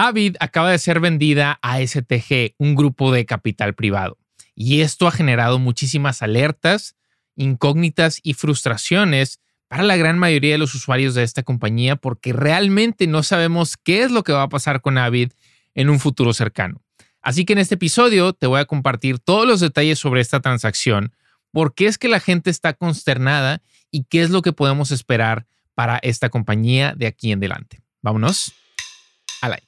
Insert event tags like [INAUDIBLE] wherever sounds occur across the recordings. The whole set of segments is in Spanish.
Avid acaba de ser vendida a STG, un grupo de capital privado, y esto ha generado muchísimas alertas, incógnitas y frustraciones para la gran mayoría de los usuarios de esta compañía porque realmente no sabemos qué es lo que va a pasar con Avid en un futuro cercano. Así que en este episodio te voy a compartir todos los detalles sobre esta transacción, por qué es que la gente está consternada y qué es lo que podemos esperar para esta compañía de aquí en adelante. Vámonos al aire.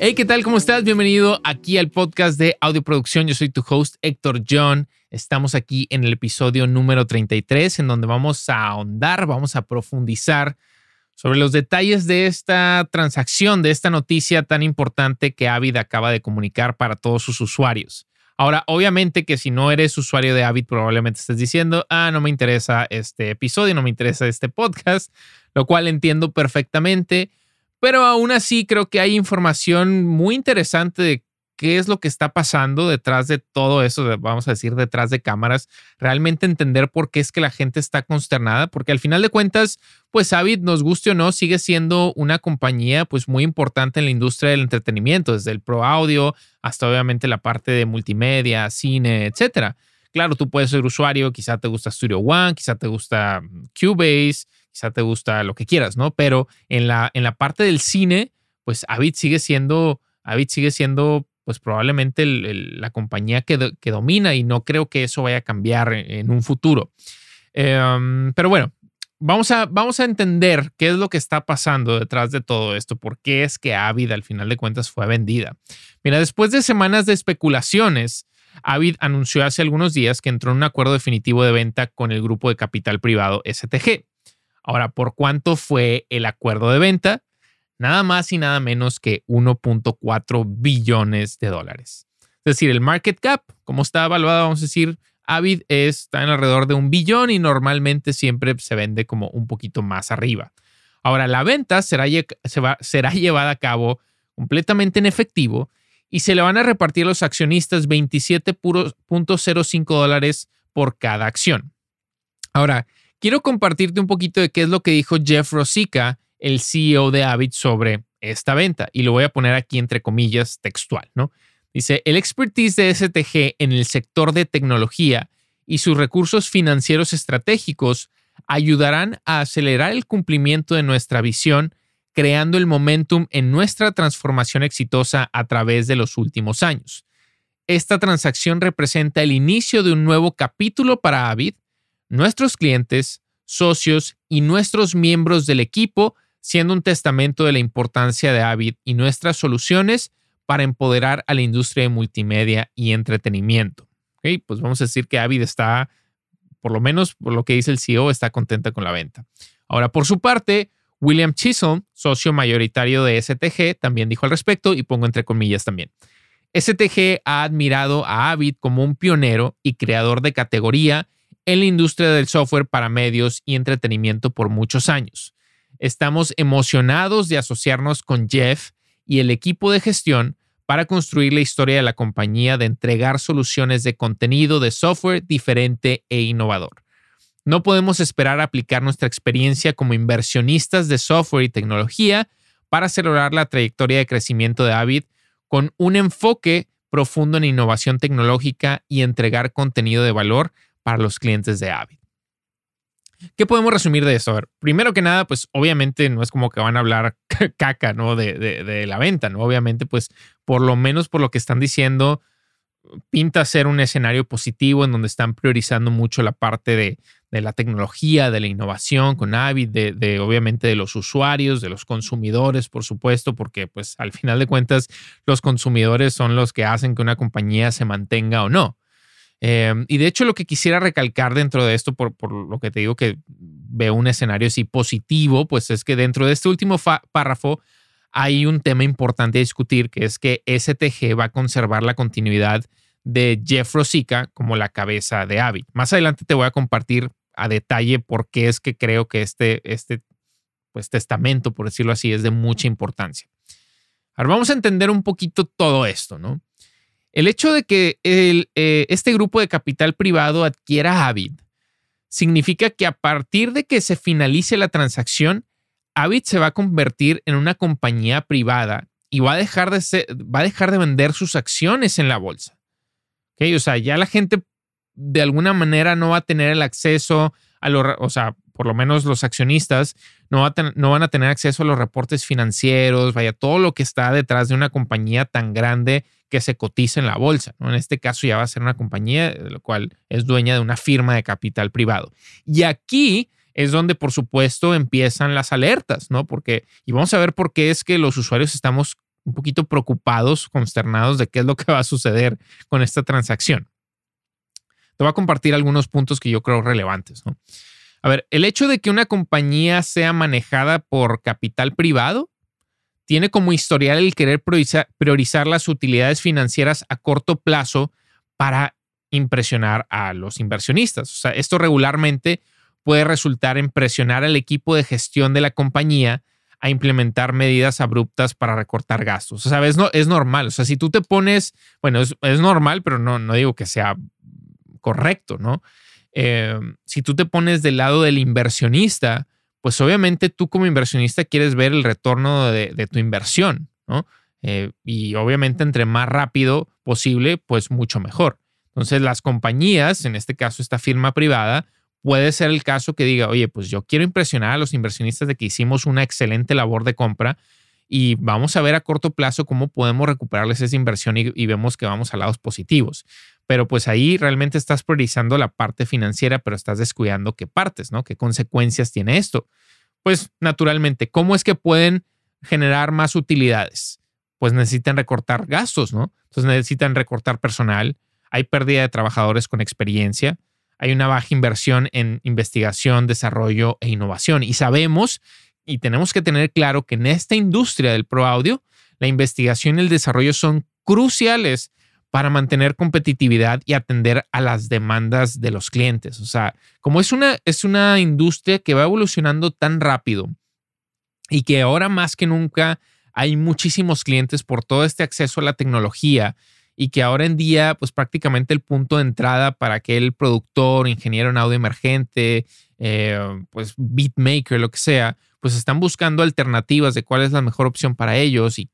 Hey, ¿qué tal? ¿Cómo estás? Bienvenido aquí al podcast de Audio Producción. Yo soy tu host Héctor John. Estamos aquí en el episodio número 33 en donde vamos a ahondar, vamos a profundizar sobre los detalles de esta transacción, de esta noticia tan importante que Avid acaba de comunicar para todos sus usuarios. Ahora, obviamente que si no eres usuario de Avid, probablemente estés diciendo, ah, no me interesa este episodio, no me interesa este podcast, lo cual entiendo perfectamente, pero aún así creo que hay información muy interesante de qué es lo que está pasando detrás de todo eso, vamos a decir, detrás de cámaras, realmente entender por qué es que la gente está consternada, porque al final de cuentas, pues Avid, nos guste o no, sigue siendo una compañía pues muy importante en la industria del entretenimiento, desde el pro audio hasta obviamente la parte de multimedia, cine, etcétera. Claro, tú puedes ser usuario, quizá te gusta Studio One, quizá te gusta Cubase, quizá te gusta lo que quieras, ¿no? Pero en la, en la parte del cine, pues Avid sigue siendo, Avid sigue siendo pues probablemente la compañía que, que, domina y no creo que eso vaya a cambiar en, un futuro. Em, pero bueno, vamos a, vamos a entender qué es lo que está pasando detrás de todo esto, por qué es que Avid al final de cuentas fue vendida. Mira, después de semanas de especulaciones, Avid anunció hace algunos días que entró en un acuerdo definitivo de venta con el grupo de capital privado STG. Ahora, ¿por cuánto fue el acuerdo de venta? Nada más y nada menos que 1.4 billones de dólares. Es decir, el market cap, como está evaluado, vamos a decir, Avid está en alrededor de un billón y normalmente siempre se vende como un poquito más arriba. Ahora, la venta será, [LAUGHS] llevada a cabo completamente en efectivo y se le van a repartir a los accionistas 27.05 dólares por cada acción. Ahora, quiero compartirte un poquito de qué es lo que dijo Jeff Rosica el CEO de Avid sobre esta venta y lo voy a poner aquí entre comillas textual, ¿no? Dice, el expertise de STG en el sector de tecnología y sus recursos financieros estratégicos ayudarán a acelerar el cumplimiento de nuestra visión, creando el momentum en nuestra transformación exitosa a través de los últimos años. Esta transacción representa el inicio de un nuevo capítulo para Avid, nuestros clientes, socios y nuestros miembros del equipo siendo un testamento de la importancia de Avid y nuestras soluciones para empoderar a la industria de multimedia y entretenimiento. Pues vamos a decir que Avid está, por lo menos por lo que dice el CEO, está contenta con la venta. Ahora, por su parte, William Chisholm, socio mayoritario de STG, también dijo al respecto y pongo entre comillas también. STG ha admirado a Avid como un pionero y creador de categoría en la industria del software para medios y entretenimiento por muchos años. Estamos emocionados de asociarnos con Jeff y el equipo de gestión para construir la historia de la compañía de entregar soluciones de contenido de software diferente e innovador. No podemos esperar aplicar nuestra experiencia como inversionistas de software y tecnología para acelerar la trayectoria de crecimiento de Avid con un enfoque profundo en innovación tecnológica y entregar contenido de valor para los clientes de Avid. ¿Qué podemos resumir de esto? A ver, primero que nada, pues obviamente no es como que van a hablar [LAUGHS] caca, ¿no? De, la venta, ¿no? Obviamente, pues por lo menos por lo que están diciendo, pinta ser un escenario positivo en donde están priorizando mucho la parte de, de la tecnología, de la innovación con Avid, de, de, obviamente de los usuarios, de los consumidores, por supuesto, porque pues al final de cuentas los consumidores son los que hacen que una compañía se mantenga o no. Em, y de hecho, lo que quisiera recalcar dentro de esto, por, lo que te digo que veo un escenario así positivo, pues es que dentro de este último párrafo hay un tema importante a discutir, que es que STG va a conservar la continuidad de Jeff Rosica como la cabeza de Avid. Más adelante te voy a compartir a detalle por qué es que creo que este, este pues, testamento, por decirlo así, es de mucha importancia. Ahora vamos a entender un poquito todo esto, ¿no? El hecho de que eh, este grupo de capital privado adquiera Avid significa que a partir de que se finalice la transacción, Avid se va a convertir en una compañía privada y va a dejar de, vender sus acciones en la bolsa. O sea, ya la gente de alguna manera no va a tener el acceso a los, por lo menos los accionistas no, van a tener acceso a los reportes financieros, vaya, todo lo que está detrás de una compañía tan grande que se cotiza en la bolsa. En este caso ya va a ser una compañía, lo cual es dueña de una firma de capital privado. Y aquí es donde, por supuesto, empiezan las alertas, ¿no? Porque, y vamos a ver por qué es que los usuarios estamos un poquito preocupados, consternados de qué es lo que va a suceder con esta transacción. Te voy a compartir algunos puntos que yo creo relevantes, ¿no? A ver, el hecho de que una compañía sea manejada por capital privado tiene como historial el querer priorizar, las utilidades financieras a corto plazo para impresionar a los inversionistas. O sea, esto regularmente puede resultar en presionar al equipo de gestión de la compañía a implementar medidas abruptas para recortar gastos. O sea, es, no, es normal. O sea, si tú te pones, bueno, es, normal, pero no, no digo que sea correcto, ¿no? Eh, si tú te pones del lado del inversionista, pues obviamente tú como inversionista quieres ver el retorno de, tu inversión, ¿no? Eh, y obviamente entre más rápido posible, pues mucho mejor. Entonces las compañías, en este caso esta firma privada, puede ser el caso que diga, oye, pues yo quiero impresionar a los inversionistas de que hicimos una excelente labor de compra y vamos a ver a corto plazo cómo podemos recuperarles esa inversión y, vemos que vamos a lados positivos. Pero pues ahí realmente estás priorizando la parte financiera, pero estás descuidando qué partes, ¿no? ¿Qué consecuencias tiene esto? Pues naturalmente, ¿cómo es que pueden generar más utilidades? Pues necesitan recortar gastos, ¿no? Entonces necesitan recortar personal, hay pérdida de trabajadores con experiencia, hay una baja inversión en investigación, desarrollo e innovación. Y sabemos y tenemos que tener claro que en esta industria del pro audio, la investigación y el desarrollo son cruciales para mantener competitividad y atender a las demandas de los clientes. O sea, como es una, es una industria que va evolucionando tan rápido y que ahora más que nunca hay muchísimos clientes por todo este acceso a la tecnología y que ahora en día, pues prácticamente el punto de entrada para aquel productor, ingeniero en audio emergente, eh, pues beatmaker, lo que sea, pues están buscando alternativas de cuál es la mejor opción para ellos y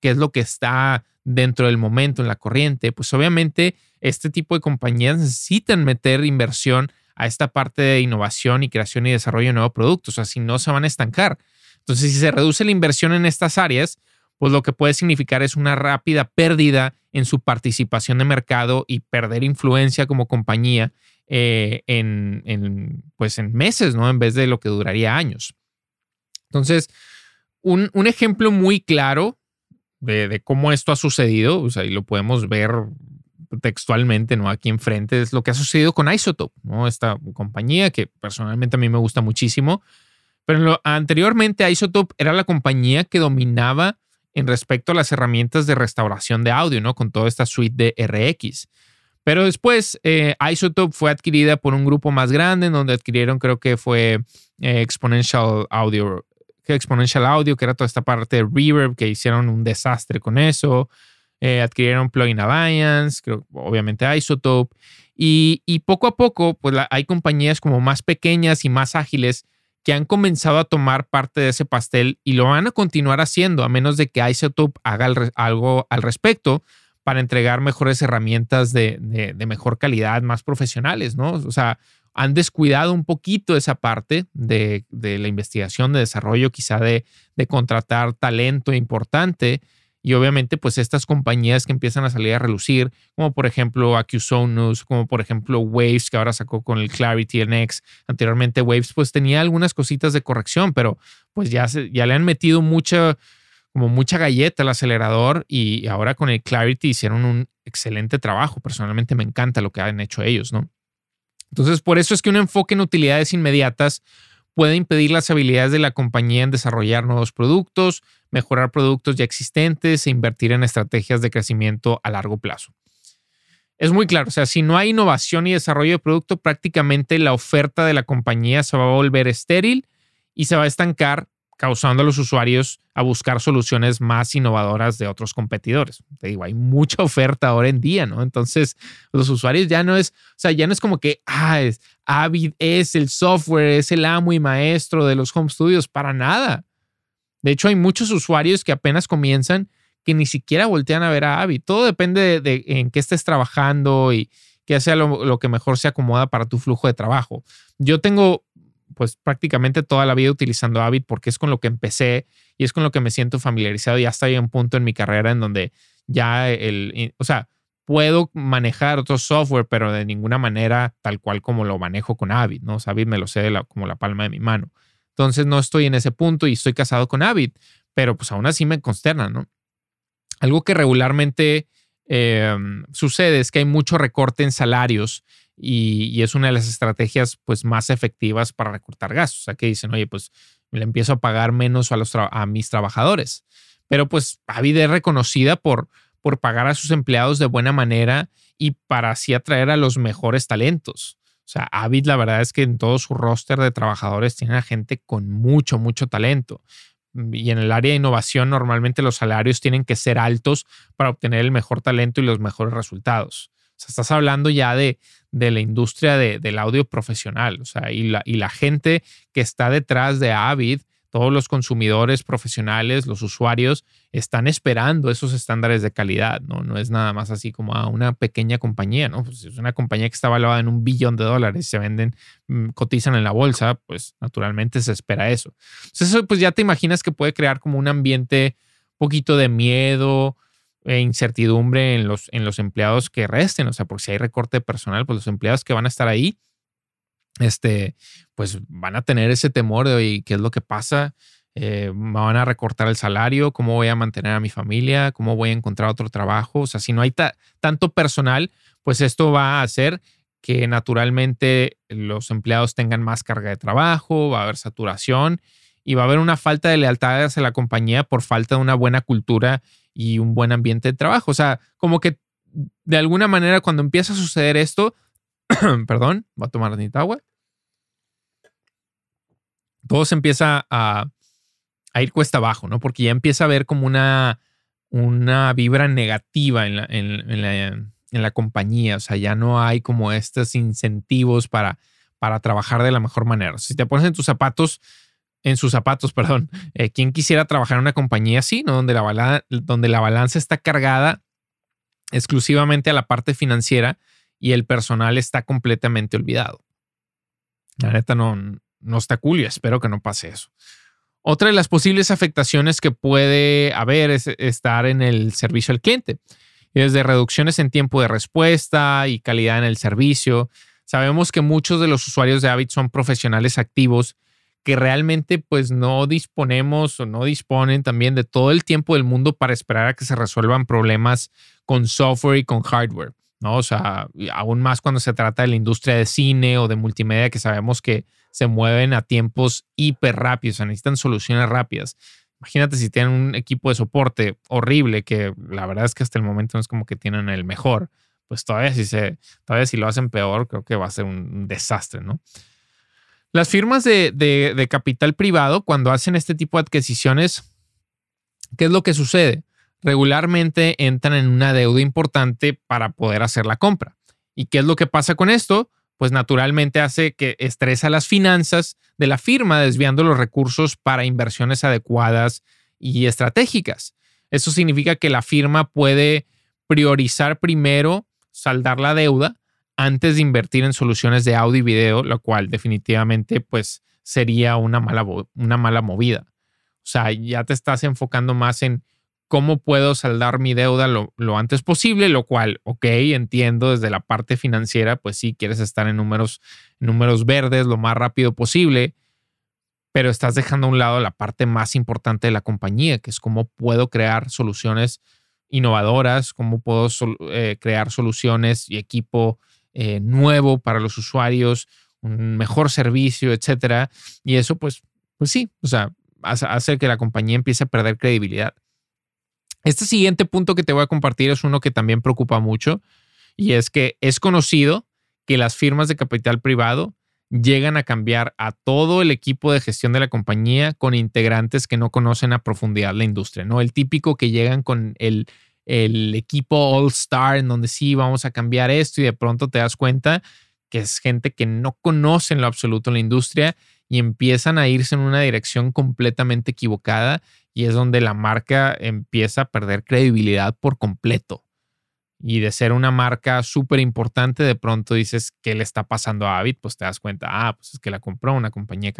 qué es lo que está dentro del momento en la corriente. Pues obviamente este tipo de compañías necesitan meter inversión a esta parte de innovación y creación y desarrollo de nuevos productos, o sea, si no se van a estancar. Entonces, si se reduce la inversión en estas áreas, pues lo que puede significar es una rápida pérdida en su participación de mercado y perder influencia como compañía eh, en, pues en meses, ¿no? En vez de lo que duraría años. Entonces, un, ejemplo muy claro de, cómo esto ha sucedido, o sea, y lo podemos ver textualmente, ¿no? Aquí enfrente, es lo que ha sucedido con Isotope, ¿no? Esta compañía que personalmente a mí me gusta muchísimo, pero anteriormente Isotope era la compañía que dominaba en respecto a las herramientas de restauración de audio, ¿no? Con toda esta suite de RX. Pero después eh, Isotope fue adquirida por un grupo más grande, en donde adquirieron, creo que fue eh, Exponential Audio, Exponential Audio, que era toda esta parte de Reverb, que hicieron un desastre con eso. Eh, adquirieron Plugin Alliance, creo, obviamente Isotope. Y, y poco a poco, pues hay compañías como más pequeñas y más ágiles que han comenzado a tomar parte de ese pastel y lo van a continuar haciendo a menos de que Isotope haga algo al respecto para entregar mejores herramientas de, mejor calidad, más profesionales, ¿no? O sea, han descuidado un poquito esa parte de, la investigación, de desarrollo, quizá de, contratar talento importante y obviamente, pues estas compañías que empiezan a salir a relucir, como por ejemplo Acusonus, como por ejemplo Waves, que ahora sacó con el Clarity NX. Anteriormente Waves, pues tenía algunas cositas de corrección, pero pues ya, ya le han metido mucha, como mucha galleta al acelerador y ahora con el Clarity hicieron un excelente trabajo. Personalmente me encanta lo que han hecho ellos, ¿no? Entonces, por eso es que un enfoque en utilidades inmediatas puede impedir las habilidades de la compañía en desarrollar nuevos productos, mejorar productos ya existentes e invertir en estrategias de crecimiento a largo plazo. Es muy claro, o sea, si no hay innovación y desarrollo de producto, prácticamente la oferta de la compañía se va a volver estéril y se va a estancar causando a los usuarios a buscar soluciones más innovadoras de otros competidores. Te digo, hay mucha oferta ahora en día, ¿no? Entonces, los usuarios ya no es, o sea, ya no es como que, ah, es, Avid es el software, es el amo y maestro de los home studios, para nada. De hecho, hay muchos usuarios que apenas comienzan que ni siquiera voltean a ver a Avid. Todo depende de, en qué estés trabajando y qué sea lo que mejor se acomoda para tu flujo de trabajo. Yo tengo pues prácticamente toda la vida utilizando Avid porque es con lo que empecé y es con lo que me siento familiarizado. Ya estoy en un punto en mi carrera en donde ya el, o sea, puedo manejar otro software, pero de ninguna manera tal cual como lo manejo con Avid, ¿no? O sea, Avid me lo sé como la palma de mi mano. Entonces no estoy en ese punto y estoy casado con Avid, pero pues aún así me consterna, ¿no? Algo que regularmente em, sucede es que hay mucho recorte en salarios y, es una de las estrategias pues más efectivas para recortar gastos. O sea, que dicen, oye, pues le empiezo a pagar menos a, los a mis trabajadores. Pero pues Avid es reconocida por, por pagar a sus empleados de buena manera y para así atraer a los mejores talentos. O sea, Avid la verdad es que en todo su roster de trabajadores tiene a gente con mucho, mucho talento. Y en el área de innovación normalmente los salarios tienen que ser altos para obtener el mejor talento y los mejores resultados. O sea, estás hablando ya de, de la industria del audio profesional, o sea, y la, y la gente que está detrás de Avid, todos los consumidores profesionales, los usuarios, están esperando esos estándares de calidad, ¿no? No es nada más así como a una pequeña compañía, ¿no? Pues es una compañía que está valuada en un billón de dólares, se venden, mm, cotizan en la bolsa, pues naturalmente se espera eso. Entonces, eso pues ya te imaginas que puede crear como un ambiente poquito de miedo, e incertidumbre en los, en los empleados que resten, o sea, porque si hay recorte personal, pues los empleados que van a estar ahí, este, pues van a tener ese temor de, ¿qué es lo que pasa? Eh, ¿Me van a recortar el salario? ¿Cómo voy a mantener a mi familia? ¿Cómo voy a encontrar otro trabajo? O sea, si no hay tanto personal, pues esto va a hacer que naturalmente los empleados tengan más carga de trabajo, va a haber saturación y va a haber una falta de lealtad hacia la compañía por falta de una buena cultura y un buen ambiente de trabajo. O sea, como que de alguna manera cuando empieza a suceder esto, [COUGHS] perdón, va a tomar agua, todo se empieza a, ir cuesta abajo, ¿no? Porque ya empieza a haber como una, una vibra negativa en la, en, la, en la compañía. O sea, ya no hay como estos incentivos para, para trabajar de la mejor manera. Si te pones en tus zapatos, en sus zapatos, [LAUGHS] perdón. Eh, ¿Quién quisiera trabajar en una compañía así, ¿no? donde, la donde la balanza está cargada exclusivamente a la parte financiera y el personal está completamente olvidado? La neta no, no está cool y espero que no pase eso. Otra de las posibles afectaciones que puede haber es estar en el servicio al cliente. Desde reducciones en tiempo de respuesta y calidad en el servicio. Sabemos que muchos de los usuarios de Avid son profesionales activos que realmente pues no disponemos o no disponen también de todo el tiempo del mundo para esperar a que se resuelvan problemas con software y con hardware, ¿no? O sea, aún más cuando se trata de la industria de cine o de multimedia que sabemos que se mueven a tiempos hiper rápidos, o sea, necesitan soluciones rápidas. Imagínate si tienen un equipo de soporte horrible, que la verdad es que hasta el momento no es como que tienen el mejor, pues todavía si, se, todavía si lo hacen peor, creo que va a ser un desastre, ¿no? Las firmas de, capital privado, cuando hacen este tipo de adquisiciones, ¿qué es lo que sucede? Regularmente entran en una deuda importante para poder hacer la compra. ¿Y qué es lo que pasa con esto? Pues naturalmente hace que estresa las finanzas de la firma, desviando los recursos para inversiones adecuadas y estratégicas. Eso significa que la firma puede priorizar primero saldar la deuda antes de invertir en soluciones de audio y video, lo cual definitivamente pues sería una mala, una mala movida. O sea, ya te estás enfocando más en cómo puedo saldar mi deuda lo, antes posible, lo cual, ok, entiendo desde la parte financiera, pues sí, quieres estar en números, números verdes lo más rápido posible, pero estás dejando a un lado la parte más importante de la compañía, que es cómo puedo crear soluciones innovadoras, cómo puedo eh, crear soluciones y equipo eh, nuevo para los usuarios, un mejor servicio, etcétera. Y eso, pues, pues sí, o sea, hace que la compañía empiece a perder credibilidad. Este siguiente punto que te voy a compartir es uno que también preocupa mucho y es que es conocido que las firmas de capital privado llegan a cambiar a todo el equipo de gestión de la compañía con integrantes que no conocen a profundidad la industria, ¿no? El típico que llegan con el, equipo All Star en donde sí vamos a cambiar esto y de pronto te das cuenta que es gente que no conoce en lo absoluto la industria y empiezan a irse en una dirección completamente equivocada y es donde la marca empieza a perder credibilidad por completo. Y de ser una marca súper importante, de pronto dices, ¿qué le está pasando a Avid? Pues te das cuenta, ah, pues es que la compró una compañía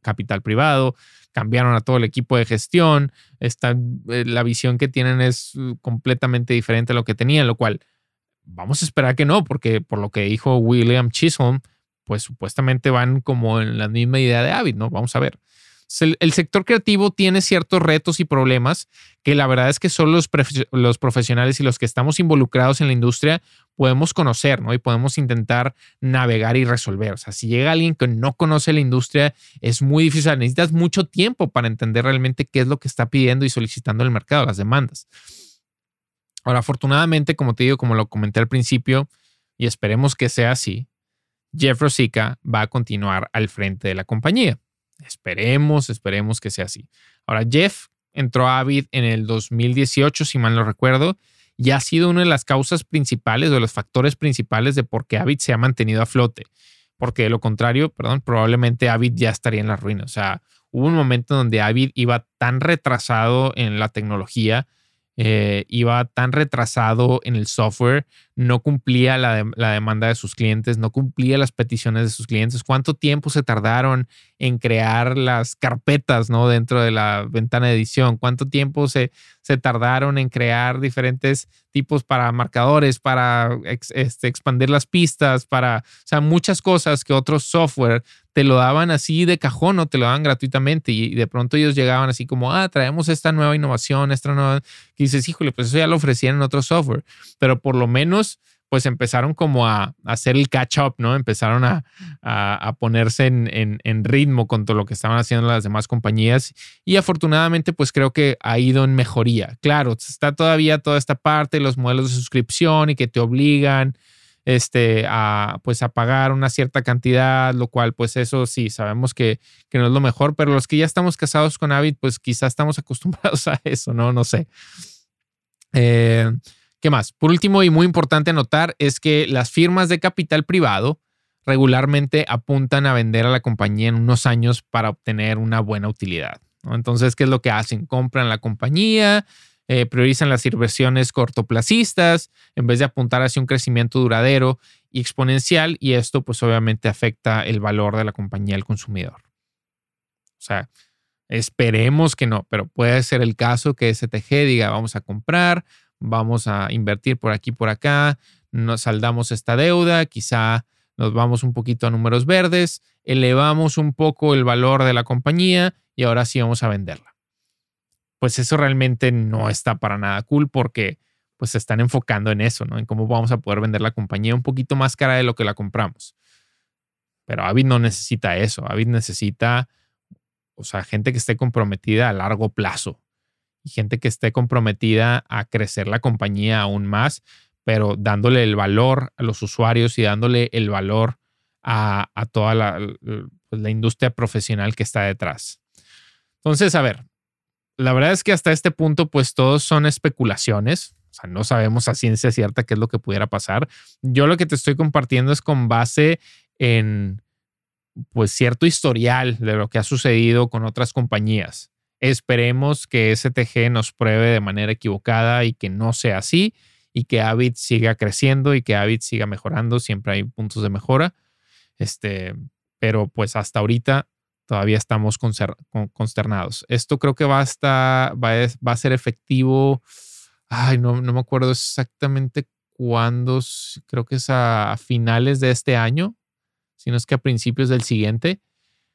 capital privado, cambiaron a todo el equipo de gestión, está, eh, la visión que tienen es uh, completamente diferente a lo que tenían, lo cual vamos a esperar que no, porque por lo que dijo William Chisholm, pues supuestamente van como en la misma idea de Avid, ¿no? Vamos a ver. El, sector creativo tiene ciertos retos y problemas que la verdad es que solo los, profesionales y los que estamos involucrados en la industria podemos conocer, ¿no? Y podemos intentar navegar y resolver. O sea, si llega alguien que no conoce la industria, es muy difícil. Necesitas mucho tiempo para entender realmente qué es lo que está pidiendo y solicitando el mercado, las demandas. Ahora, afortunadamente, como te digo, como lo comenté al principio, y esperemos que sea así, Jeff Rosica va a continuar al frente de la compañía. Esperemos, esperemos que sea así. Ahora, Jeff entró a Avid en el 2018, si mal no recuerdo, y ha sido una de las causas principales o de los factores principales de por qué Avid se ha mantenido a flote. Porque de lo contrario, perdón, probablemente Avid ya estaría en la ruina. O sea, hubo un momento donde Avid iba tan retrasado en la tecnología eh, iba tan retrasado en el software, no cumplía la, demanda de sus clientes, no cumplía las peticiones de sus clientes. ¿Cuánto tiempo se tardaron en crear las carpetas ¿no? dentro de la ventana de edición? ¿Cuánto tiempo se, se tardaron en crear diferentes tipos para marcadores, para este, expandir las pistas, para, o sea, muchas cosas que otros software te lo daban así de cajón o te lo daban gratuitamente y de pronto ellos llegaban así como, ah, traemos esta nueva innovación, esta nueva, dices, híjole, pues eso ya lo ofrecían en otro software, pero por lo menos pues empezaron como a, hacer el catch up, ¿no? Empezaron a, a, ponerse en, en, ritmo con todo lo que estaban haciendo las demás compañías y afortunadamente pues creo que ha ido en mejoría. Claro, está todavía toda esta parte, los modelos de suscripción y que te obligan este, a, pues a pagar una cierta cantidad, lo cual pues eso sí, sabemos que, que no es lo mejor, pero los que ya estamos casados con Avid, pues quizás estamos [LAUGHS] acostumbrados a eso, ¿no? No sé. Eh, ¿Qué más? Por último y muy importante notar es que las firmas de capital privado regularmente apuntan a vender a la compañía en unos años para obtener una buena utilidad. Entonces, ¿qué es lo que hacen? Compran la compañía, eh, priorizan las inversiones cortoplacistas en vez de apuntar hacia un crecimiento duradero y exponencial y esto pues obviamente afecta el valor de la compañía al consumidor. O sea, esperemos que no, pero puede ser el caso que STG diga vamos a comprar, vamos a invertir por aquí, por acá, nos saldamos esta deuda, quizá nos vamos un poquito a números verdes, elevamos un poco el valor de la compañía y ahora sí vamos a venderla pues eso realmente no está para nada cool porque pues se están enfocando en eso, ¿no? En cómo vamos a poder vender la compañía un poquito más cara de lo que la compramos. Pero Avid no necesita eso. Avid necesita, o sea, gente que esté comprometida a largo plazo y gente que esté comprometida a crecer la compañía aún más, pero dándole el valor a los usuarios y dándole el valor a, toda la, pues, la industria profesional que está detrás. Entonces, a ver, la verdad es que hasta este punto, pues todos son especulaciones. O sea, no sabemos a ciencia cierta qué es lo que pudiera pasar. Yo lo que te estoy compartiendo es con base en, pues, cierto historial de lo que ha sucedido con otras compañías. Esperemos que STG nos pruebe de manera equivocada y que no sea así y que Avid siga creciendo y que Avid siga mejorando. Siempre hay puntos de mejora. Este, pero pues hasta ahorita todavía estamos consternados. Esto creo que va a, estar, va a, ser efectivo. Ay, no, no me acuerdo exactamente cuándo, creo que es a finales de este año, si no es que a principios del siguiente.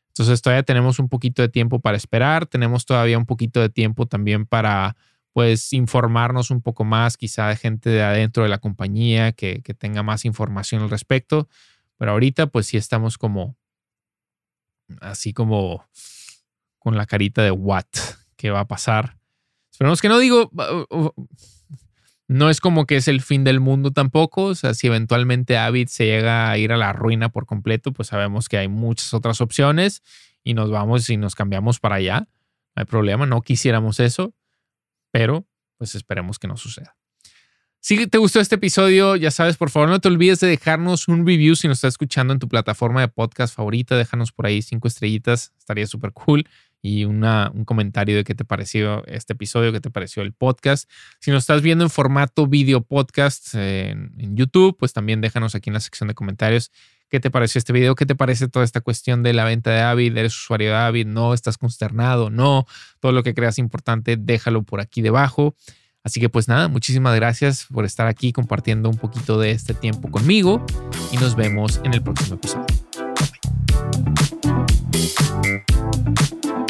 Entonces todavía tenemos un poquito de tiempo para esperar, tenemos todavía un poquito de tiempo también para pues informarnos un poco más, quizá de gente de adentro de la compañía que, que tenga más información al respecto. Pero ahorita pues sí estamos como así como con la carita de what, qué va a pasar. Esperemos que no digo, No es como que es el fin del mundo tampoco. O sea, si eventualmente Avid se llega a ir a la ruina por completo, pues sabemos que hay muchas otras opciones y nos vamos y nos cambiamos para allá. No hay problema, no quisiéramos eso, pero pues esperemos que no suceda. Si te gustó este episodio, ya sabes, por favor no te olvides de dejarnos un review si nos estás escuchando en tu plataforma de podcast favorita. Déjanos por ahí cinco estrellitas, estaría súper cool. Y una, un comentario de qué te pareció este episodio, qué te pareció el podcast. Si nos estás viendo en formato video podcast en, en YouTube, pues también déjanos aquí en la sección de comentarios qué te pareció este video, qué te parece toda esta cuestión de la venta de Avid, eres usuario de Avid, no, estás consternado, no, todo lo que creas importante, déjalo por aquí debajo. Así que pues nada, muchísimas gracias por estar aquí compartiendo un poquito de este tiempo conmigo y nos vemos en el próximo episodio. Bye.